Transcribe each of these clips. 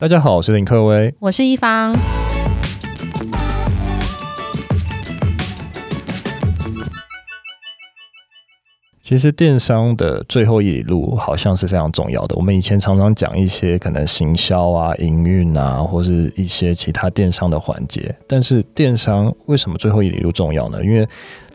大家好，我是林克威，我是一方。其实电商的最后一里路好像是非常重要的。我们以前常常讲一些可能行销啊、营运啊，或是一些其他电商的环节。但是电商为什么最后一里路重要呢？因为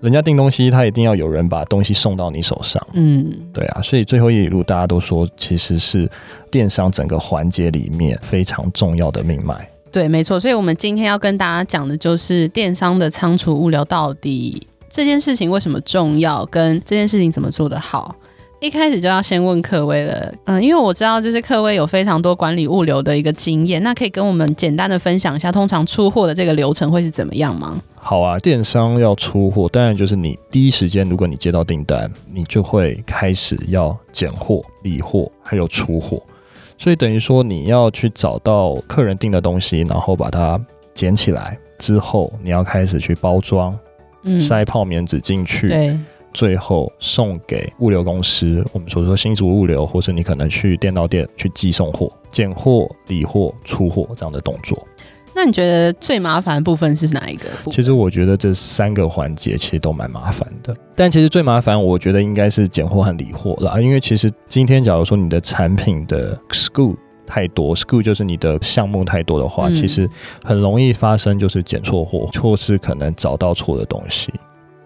人家订东西，他一定要有人把东西送到你手上。嗯，对啊，所以最后一里路大家都说其实是电商整个环节里面非常重要的命脉。对，没错。所以我们今天要跟大家讲的就是电商的仓储物流到底。这件事情为什么重要？跟这件事情怎么做得好？一开始就要先问克威了。嗯，因为我知道就是克威有非常多管理物流的一个经验，那可以跟我们简单的分享一下，通常出货的这个流程会是怎么样吗？好啊，电商要出货，当然就是你第一时间，如果你接到订单，你就会开始要拣货、理货，还有出货。所以等于说你要去找到客人订的东西，然后把它捡起来之后，你要开始去包装。塞泡棉纸进去，对，最后送给物流公司。我们所说新竹物流，或是你可能去电脑店去寄送货、拣货、理货、出货这样的动作。那你觉得最麻烦的部分是哪一个？其实我觉得这三个环节其实都蛮麻烦的，但其实最麻烦，我觉得应该是拣货和理货啦。因为其实今天假如说你的产品的 SKU 太多，school 就是你的项目太多的话，嗯、其实很容易发生就是拣错货，或是可能找到错的东西。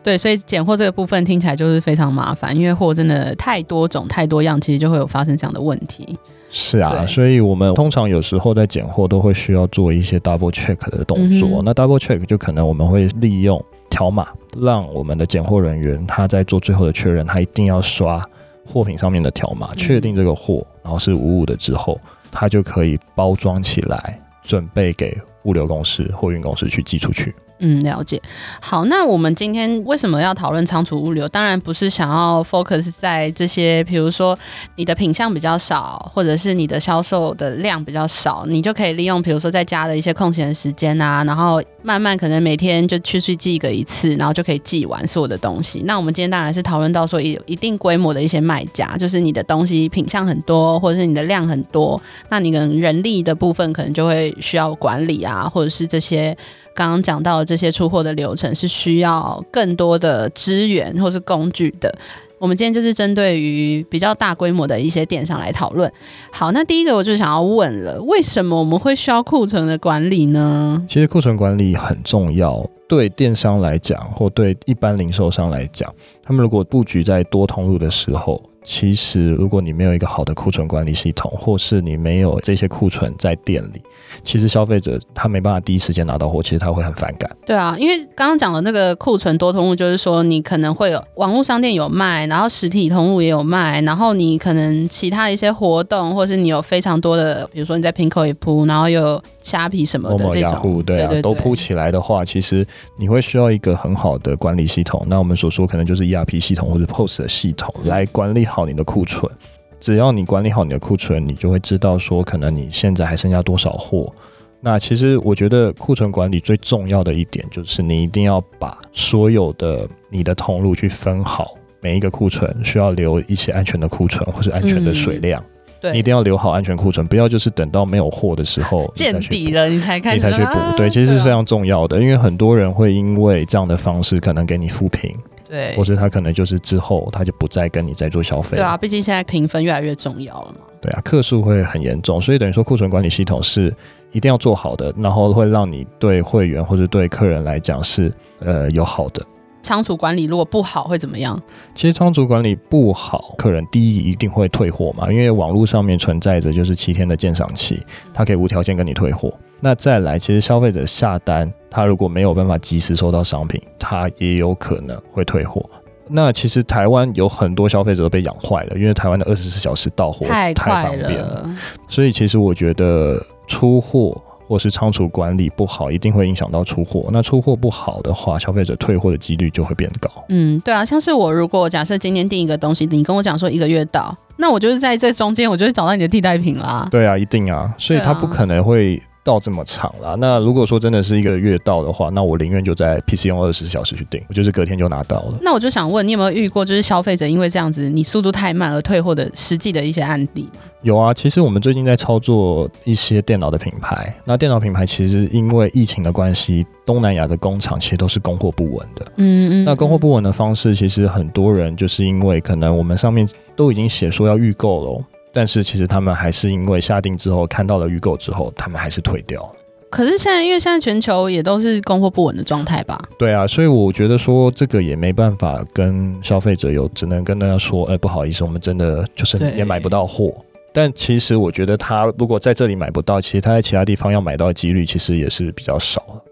对，所以拣货这个部分听起来就是非常麻烦，因为货真的太多种、太多样，其实就会有发生这样的问题。是啊，所以我们通常有时候在拣货都会需要做一些 double check 的动作。嗯、那 double check 就可能我们会利用条码，让我们的拣货人员他在做最后的确认，他一定要刷货品上面的条码，确定这个货然后是无误的之后。它就可以包装起来，准备给物流公司、货运公司去寄出去。嗯，了解。好，那我们今天为什么要讨论仓储物流？当然不是想要 focus 在这些，比如说你的品相比较少，或者是你的销售的量比较少，你就可以利用，比如说在家的一些空闲时间啊，然后慢慢可能每天就去去寄个一次，然后就可以寄完所有的东西。那我们今天当然是讨论到说有一定规模的一些卖家，就是你的东西品相很多，或者是你的量很多，那你可能人力的部分可能就会需要管理啊，或者是这些。刚刚讲到的这些出货的流程是需要更多的资源或是工具的。我们今天就是针对于比较大规模的一些电商来讨论。好，那第一个我就想要问了，为什么我们会需要库存的管理呢？其实库存管理很重要，对电商来讲，或对一般零售商来讲，他们如果布局在多通路的时候。其实，如果你没有一个好的库存管理系统，或是你没有这些库存在店里，其实消费者他没办法第一时间拿到货，其实他会很反感。对啊，因为刚刚讲的那个库存多通路，就是说你可能会有网络商店有卖，然后实体通路也有卖，然后你可能其他的一些活动，或是你有非常多的，比如说你在 Pinkoi 也铺，然后又有虾皮什么的这种，对啊，对对对，都铺起来的话，其实你会需要一个很好的管理系统。那我们所说可能就是 ERP 系统或者 POS 的系统来管理好。你的库存，只要你管理好你的库存，你就会知道说，可能你现在还剩下多少货。那其实我觉得库存管理最重要的一点，就是你一定要把所有的你的通路去分好，每一个库存需要留一些安全的库存或是安全的水量。嗯、对，你一定要留好安全库存，不要就是等到没有货的时候见底了你才开始你才去补。对，其实是非常重要的，因为很多人会因为这样的方式可能给你负评。对，或是他可能就是之后他就不再跟你再做消费。对啊，毕竟现在评分越来越重要了嘛。对啊，客数会很严重，所以等于说库存管理系统是一定要做好的，然后会让你对会员或者对客人来讲是呃有好的。仓储管理如果不好会怎么样？其实仓储管理不好，客人第一一定会退货嘛，因为网络上面存在着就是七天的鉴赏期，他可以无条件跟你退货。那再来，其实消费者下单，他如果没有办法及时收到商品，他也有可能会退货。那其实台湾有很多消费者都被养坏了，因为台湾的二十四小时到货太方便了，所以其实我觉得出货或是仓储管理不好，一定会影响到出货。那出货不好的话，消费者退货的几率就会变高。嗯，对啊，像是我如果假设今天订一个东西，你跟我讲说一个月到，那我就是在这中间，我就会找到你的替代品啦。对啊，一定啊，所以他不可能会。到这么长啦。那如果说真的是一个月到的话，那我宁愿就在 PC 用二十四小时去订，我就是隔天就拿到了。那我就想问，你有没有遇过就是消费者因为这样子你速度太慢而退货的实际的一些案例？有啊，其实我们最近在操作一些电脑的品牌，那电脑品牌其实因为疫情的关系，东南亚的工厂其实都是供货不稳的。嗯嗯。那供货不稳的方式，其实很多人就是因为可能我们上面都已经写说要预购了，但是其实他们还是因为下定之后看到了预购之后，他们还是退掉了。可是现在，因为现在全球也都是供货不稳的状态吧？对啊，所以我觉得说这个也没办法跟消费者有，只能跟大家说，哎，不好意思，我们真的就是也买不到货。但其实我觉得他如果在这里买不到，其实他在其他地方要买到的几率其实也是比较少了。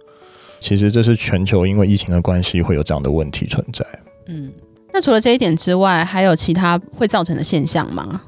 其实这是全球因为疫情的关系会有这样的问题存在。嗯，那除了这一点之外，还有其他会造成的现象吗？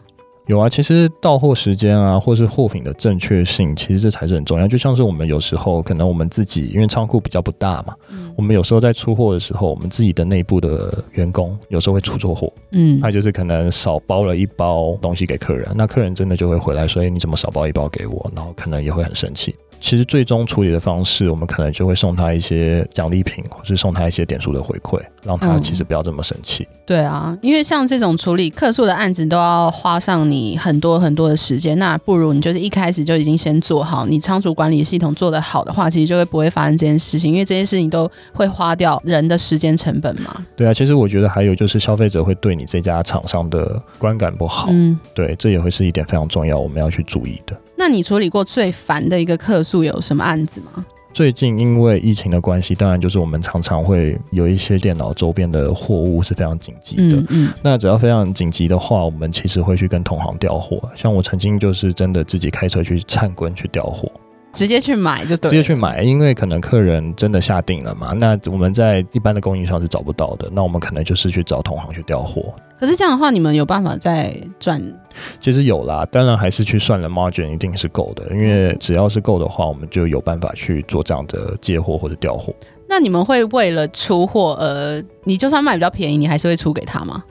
有啊，其实到货时间啊，或是货品的正确性，其实这才是很重要。就像是我们有时候可能我们自己因为仓库比较不大嘛，嗯，我们有时候在出货的时候，我们自己的内部的员工有时候会出错货，嗯，他就是可能少包了一包东西给客人，那客人真的就会回来说，哎，你怎么少包一包给我？然后可能也会很生气。其实最终处理的方式，我们可能就会送他一些奖励品，或是送他一些点数的回馈，让他其实不要这么生气。嗯。对啊，因为像这种处理客诉的案子，都要花上你很多很多的时间，那不如你就是一开始就已经先做好，你仓储管理系统做得好的话，其实就会不会发生这件事情，因为这件事情都会花掉人的时间成本嘛。对啊，其实我觉得还有就是消费者会对你这家厂商的观感不好，嗯，对，这也会是一点非常重要，我们要去注意的。那你处理过最烦的一个客诉有什么案子吗？最近因为疫情的关系，当然就是我们常常会有一些电脑周边的货物是非常紧急的。嗯，嗯，那只要非常紧急的话，我们其实会去跟同行调货。像我曾经就是真的自己开车去灿坤去调货。直接去买就对，直接去买，因为可能客人真的下定了嘛，那我们在一般的供应商是找不到的，那我们可能就是去找同行去调货。可是这样的话，你们有办法再赚？其实有啦，当然还是去算了 margin，一定是够的，因为只要是够的话，我们就有办法去做这样的接货或者调货。那你们会为了出货，呃，你就算卖比较便宜，你还是会出给他吗？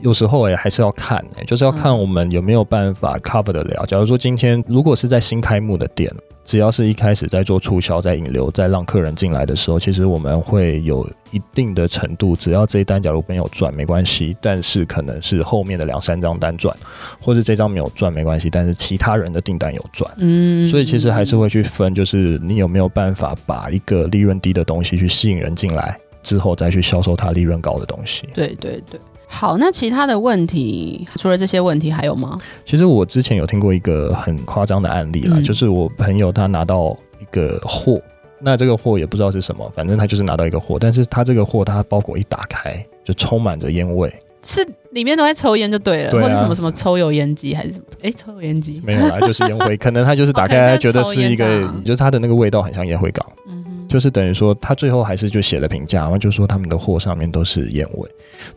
有时候哎、欸，还是要看哎、欸，就是要看我们有没有办法 cover 得了。假如说今天如果是在新开幕的店，只要是一开始在做促销、在引流、在让客人进来的时候，其实我们会有一定的程度，只要这一单假如没有赚没关系，但是可能是后面的两三张单赚，或者这张没有赚没关系，但是其他人的订单有赚。嗯，所以其实还是会去分，就是你有没有办法把一个利润低的东西去吸引人进来，之后再去销售它利润高的东西。对对对。好，那其他的问题，除了这些问题还有吗？其实我之前有听过一个很夸张的案例啦，嗯、就是我朋友他拿到一个货，那这个货也不知道是什么，反正他就是拿到一个货，但是他这个货他包裹一打开就充满着烟味，是里面都在抽烟就对了，或者什么什么抽油烟机还是什么？哎，抽油烟机没有啦，就是烟灰，可能他就是 打开他觉得是一个，就是他的那个味道很像烟灰缸。嗯就是等于说，他最后还是就写了评价，然后就说他们的货上面都是烟味。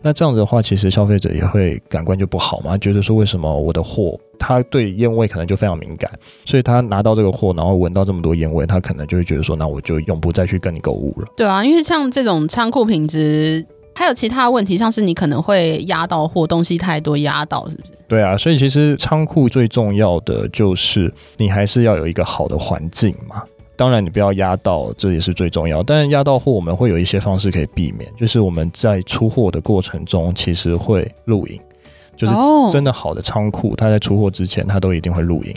那这样子的话，其实消费者也会感官就不好嘛，觉得说为什么我的货，他对烟味可能就非常敏感，所以他拿到这个货，然后闻到这么多烟味，他可能就会觉得说，那我就永不再去跟你购物了。对啊，因为像这种仓库品质，还有其他的问题，像是你可能会压到货，东西太多压到，是不是？对啊，所以其实仓库最重要的就是你还是要有一个好的环境嘛。当然，你不要压到，这也是最重要。但是压到货，我们会有一些方式可以避免，就是我们在出货的过程中，其实会录影，就是真的好的仓库，它在出货之前，它都一定会录影，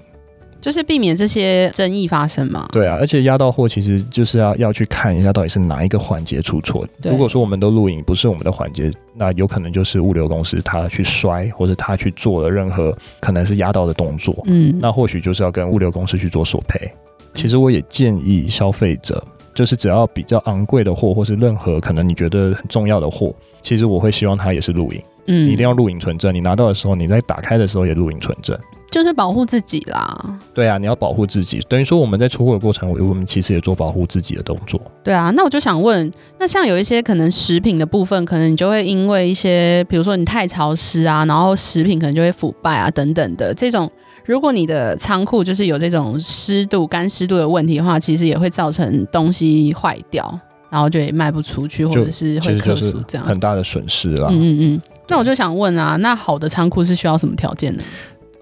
就是避免这些争议发生嘛。对啊，而且压到货，其实就是要要去看一下到底是哪一个环节出错。如果说我们都录影，不是我们的环节，那有可能就是物流公司他去摔，或者他去做了任何可能是压到的动作，嗯，那或许就是要跟物流公司去做索赔。其实我也建议消费者，就是只要比较昂贵的货，或是任何可能你觉得很重要的货，其实我会希望它也是录影，嗯，你一定要录影存证。你拿到的时候，你在打开的时候也录影存证，就是保护自己啦。对啊，你要保护自己，等于说我们在出货的过程，我们其实也做保护自己的动作。对啊，那我就想问，那像有一些可能食品的部分，可能你就会因为一些，比如说你太潮湿啊，然后食品可能就会腐败啊，等等的这种。如果你的仓库就是有这种湿度、干湿度的问题的话，其实也会造成东西坏掉，然后就也卖不出去，或者是会客诉这样，很大的损失啦。嗯嗯嗯。那我就想问啊，那好的仓库是需要什么条件呢？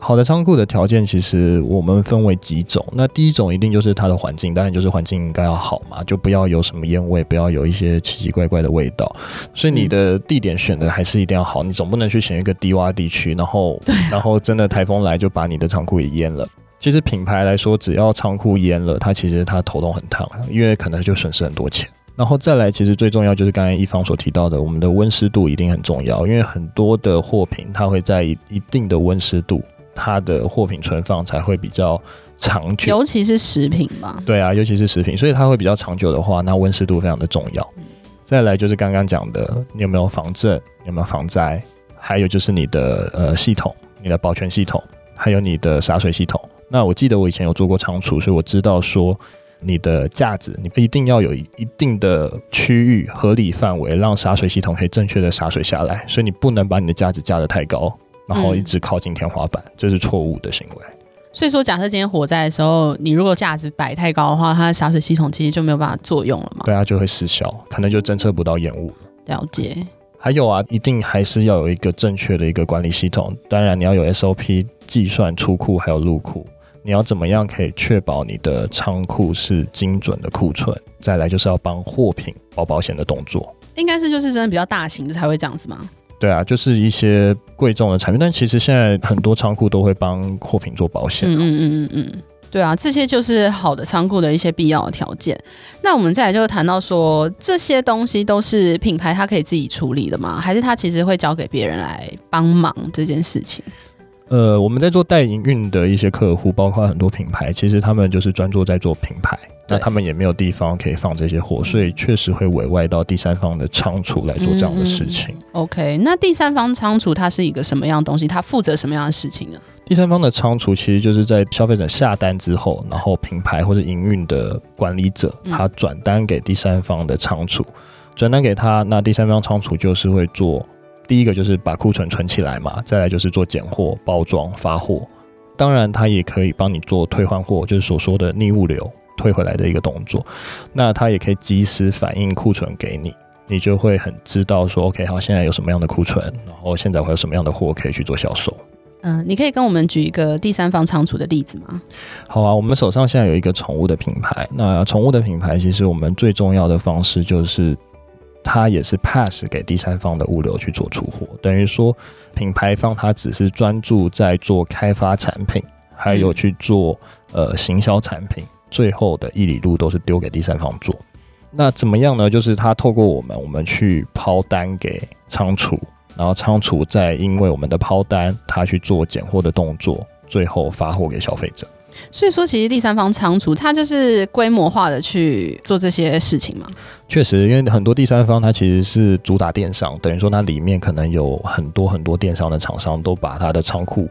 好的仓库的条件，其实我们分为几种。那第一种一定就是它的环境，当然就是环境应该要好嘛，就不要有什么烟味，不要有一些奇奇怪怪的味道。所以你的地点选的还是一定要好，你总不能去选一个低洼地区，然后然后真的台风来就把你的仓库也淹了。其实品牌来说，只要仓库淹了，它其实它头痛很烫，因为可能就损失很多钱。然后再来，其实最重要就是刚才一方所提到的，我们的温湿度一定很重要，因为很多的货品它会在一定的温湿度，它的货品存放才会比较长久，尤其是食品吧。对啊，尤其是食品，所以它会比较长久的话，那温湿度非常的重要。再来就是刚刚讲的，你有没有防震，有没有防灾，还有就是你的呃系统，你的保全系统，还有你的洒水系统。那我记得我以前有做过仓储，所以我知道说。你的架子，你一定要有一定的区域合理范围，让洒水系统可以正确的洒水下来。所以你不能把你的架子架得太高，然后一直靠近天花板，嗯、这是错误的行为。所以说，假设今天火灾的时候，你如果架子摆太高的话，它的洒水系统其实就没有办法作用了嘛？对啊，就会失效，可能就侦测不到烟雾了。了解。还有啊，一定还是要有一个正确的一个管理系统。当然，你要有 SOP 计算出库还有入库。你要怎么样可以确保你的仓库是精准的库存？再来就是要帮货品保保险的动作，应该是就是真的比较大型的才会这样子吗？对啊，就是一些贵重的产品，但其实现在很多仓库都会帮货品做保险。嗯嗯嗯嗯嗯，对啊，这些就是好的仓库的一些必要条件。那我们再来就谈到说，这些东西都是品牌它可以自己处理的吗？还是它其实会交给别人来帮忙这件事情？呃，我们在做代营运的一些客户，包括很多品牌，其实他们就是专注在做品牌，那他们也没有地方可以放这些货，所以确实会委外到第三方的仓储来做这样的事情。嗯、OK，那第三方仓储它是一个什么样的东西？它负责什么样的事情呢？第三方的仓储其实就是在消费者下单之后，然后品牌或者营运的管理者，他转单给第三方的仓储，转单给他，那第三方仓储就是会做。第一个就是把库存存起来嘛，再来就是做拣货、包装、发货。当然，它也可以帮你做退换货，就是所说的逆物流退回来的一个动作。那它也可以及时反映库存给你，你就会很知道说，OK，好，现在有什么样的库存，然后现在会有什么样的货可以去做销售。嗯、呃，你可以跟我们举一个第三方仓储的例子吗？好啊，我们手上现在有一个宠物的品牌。那宠物的品牌，其实我们最重要的方式就是。它也是 pass 给第三方的物流去做出货，等于说品牌方它只是专注在做开发产品，还有去做呃行销产品，最后的一里路都是丢给第三方做。那怎么样呢？就是他透过我们，我们去抛单给仓储，然后仓储再因为我们的抛单，他去做拣货的动作，最后发货给消费者。所以说，其实第三方仓储它就是规模化的去做这些事情嘛。确实，因为很多第三方它其实是主打电商，等于说它里面可能有很多很多电商的厂商都把它的仓库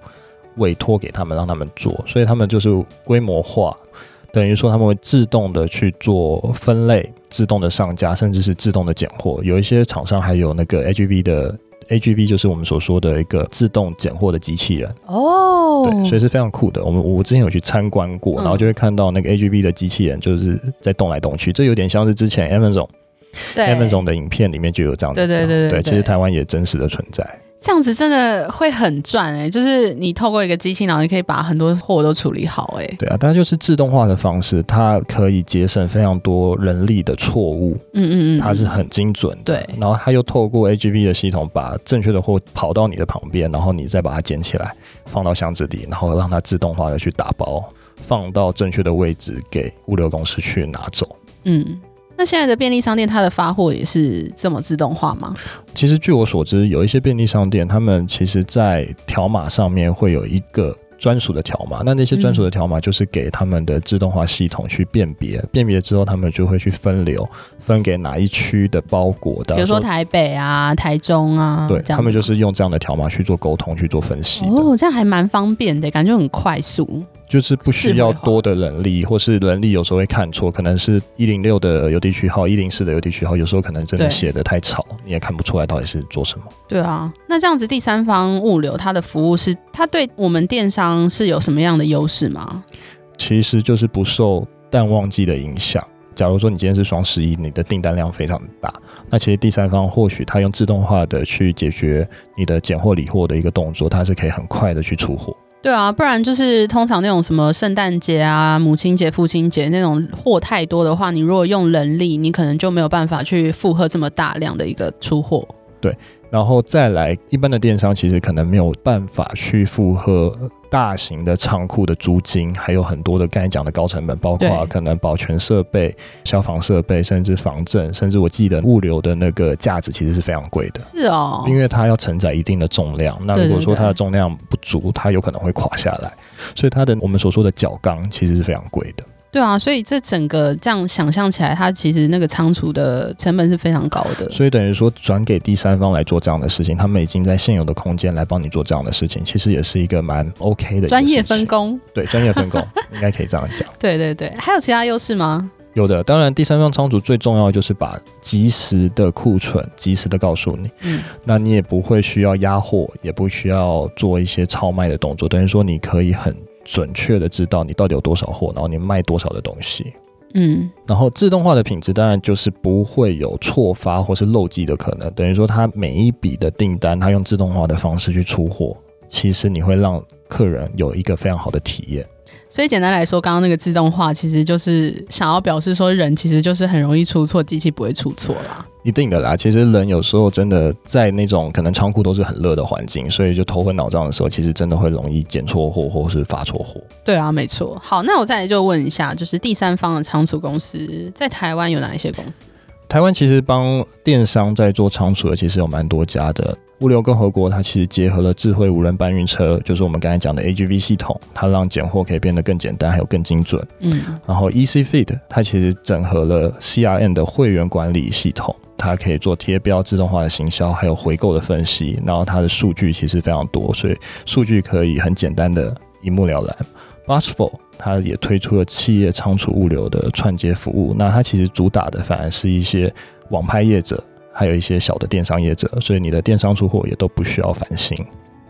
委托给他们，让他们做，所以他们就是规模化，等于说他们会自动的去做分类、自动的上架，甚至是自动的拣货。有一些厂商还有那个 AGV 的。AGV 就是我们所说的一个自动拣货的机器人。哦，对，所以是非常酷的。我们我之前有去参观过，然后就会看到那个 AGV 的机器人就是在动来动去，这有点像是之前 Amazon Amazon 的影片里面就有这样的，对对对对，对，其实台湾也真实的存在。这样子真的会很赚哎、欸，就是你透过一个机器，然后你可以把很多货都处理好哎、欸。对啊，但是就是自动化的方式，它可以节省非常多人力的错误。嗯嗯嗯，它是很精准的。对，然后它又透过 AGV 的系统，把正确的货跑到你的旁边，然后你再把它捡起来，放到箱子里，然后让它自动化的去打包，放到正确的位置，给物流公司去拿走。嗯。那现在的便利商店，它的发货也是这么自动化吗？其实据我所知，有一些便利商店，他们其实在条码上面会有一个专属的条码。那那些专属的条码就是给他们的自动化系统去辨别，辨别之后，他们就会去分流，分给哪一区的包裹的。比如说台北啊、台中啊，对，他们就是用这样的条码去做沟通、去做分析。哦，这样还蛮方便的，感觉很快速。就是不需要多的人力，或是人力有时候会看错，可能是一零六的邮递区号，一零四的邮递区号，有时候可能真的写的太吵，你也看不出来到底是做什么。对啊，那这样子第三方物流它的服务是，它对我们电商是有什么样的优势吗？其实就是不受淡旺季的影响。假如说你今天是双十一，你的订单量非常大，那其实第三方或许他用自动化的去解决你的拣货理货的一个动作，它是可以很快的去出货。对啊，不然就是通常那种什么圣诞节啊、母亲节、父亲节那种货太多的话，你如果用人力，你可能就没有办法去负荷这么大量的一个出货。对。然后再来，一般的电商其实可能没有办法去负荷大型的仓库的租金，还有很多的刚才讲的高成本，包括可能保全设备、消防设备，甚至防震，甚至我记得物流的那个价值其实是非常贵的。是哦，因为它要承载一定的重量，那如果说它的重量不足，它有可能会垮下来，所以它的我们所说的角钢其实是非常贵的。对啊，所以这整个这样想象起来，它其实那个仓储的成本是非常高的。所以等于说转给第三方来做这样的事情，他们已经在现有的空间来帮你做这样的事情，其实也是一个蛮 OK 的专业分工。对，专业分工应该可以这样讲。对对对，还有其他优势吗？有的，当然第三方仓储最重要的就是把及时的库存及时的告诉你，嗯，那你也不会需要压货，也不需要做一些超卖的动作，等于说你可以很。准确的知道你到底有多少货，然后你卖多少的东西，嗯，然后自动化的品质当然就是不会有错发或是漏寄的可能，等于说它每一笔的订单，它用自动化的方式去出货，其实你会让客人有一个非常好的体验。所以简单来说，刚刚那个自动化其实就是想要表示说，人其实就是很容易出错，机器不会出错啦。一定的啦，其实人有时候真的在那种可能仓库都是很热的环境，所以就头昏脑胀的时候，其实真的会容易捡错货或是发错货。对啊，没错。好，那我再来就问一下，就是第三方的仓储公司在台湾有哪一些公司？台湾其实帮电商在做仓储的，其实有蛮多家的。物流共和国它其实结合了智慧无人搬运车，就是我们刚才讲的 AGV 系统，它让拣货可以变得更简单，还有更精准。嗯，然后 ECFeed 它其实整合了 CRM 的会员管理系统，它可以做贴标、自动化的行销，还有回购的分析。然后它的数据其实非常多，所以数据可以很简单的一目了然。Busful 它也推出了企业仓储物流的串接服务，那它其实主打的反而是一些网拍业者。还有一些小的电商业者，所以你的电商出货也都不需要烦心。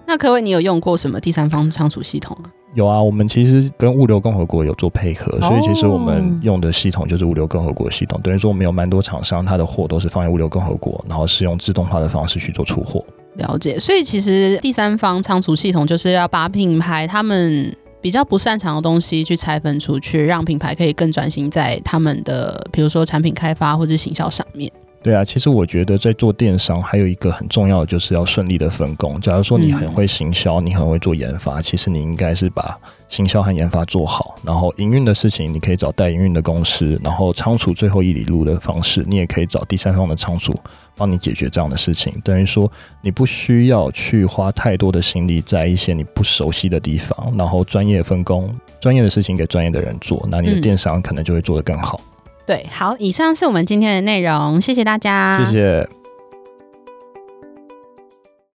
那可伟，你有用过什么第三方仓储系统啊？有啊，我们其实跟物流共和国有做配合，所以其实我们用的系统就是物流共和国系统。等于说，我们有蛮多厂商，它的货都是放在物流共和国，然后是用自动化的方式去做出货。了解，所以其实第三方仓储系统就是要把品牌他们比较不擅长的东西去拆分出去，让品牌可以更专心在他们的比如说产品开发或者行销上面。对啊，其实我觉得在做电商还有一个很重要的，就是要顺利的分工。假如说你很会行销，你很会做研发，其实你应该是把行销和研发做好，然后营运的事情你可以找代营运的公司，然后仓储最后一里路的方式，你也可以找第三方的仓储帮你解决这样的事情。等于说你不需要去花太多的心力在一些你不熟悉的地方，然后专业分工，专业的事情给专业的人做，那你的电商可能就会做得更好。对，好，以上是我们今天的内容，谢谢大家，谢谢。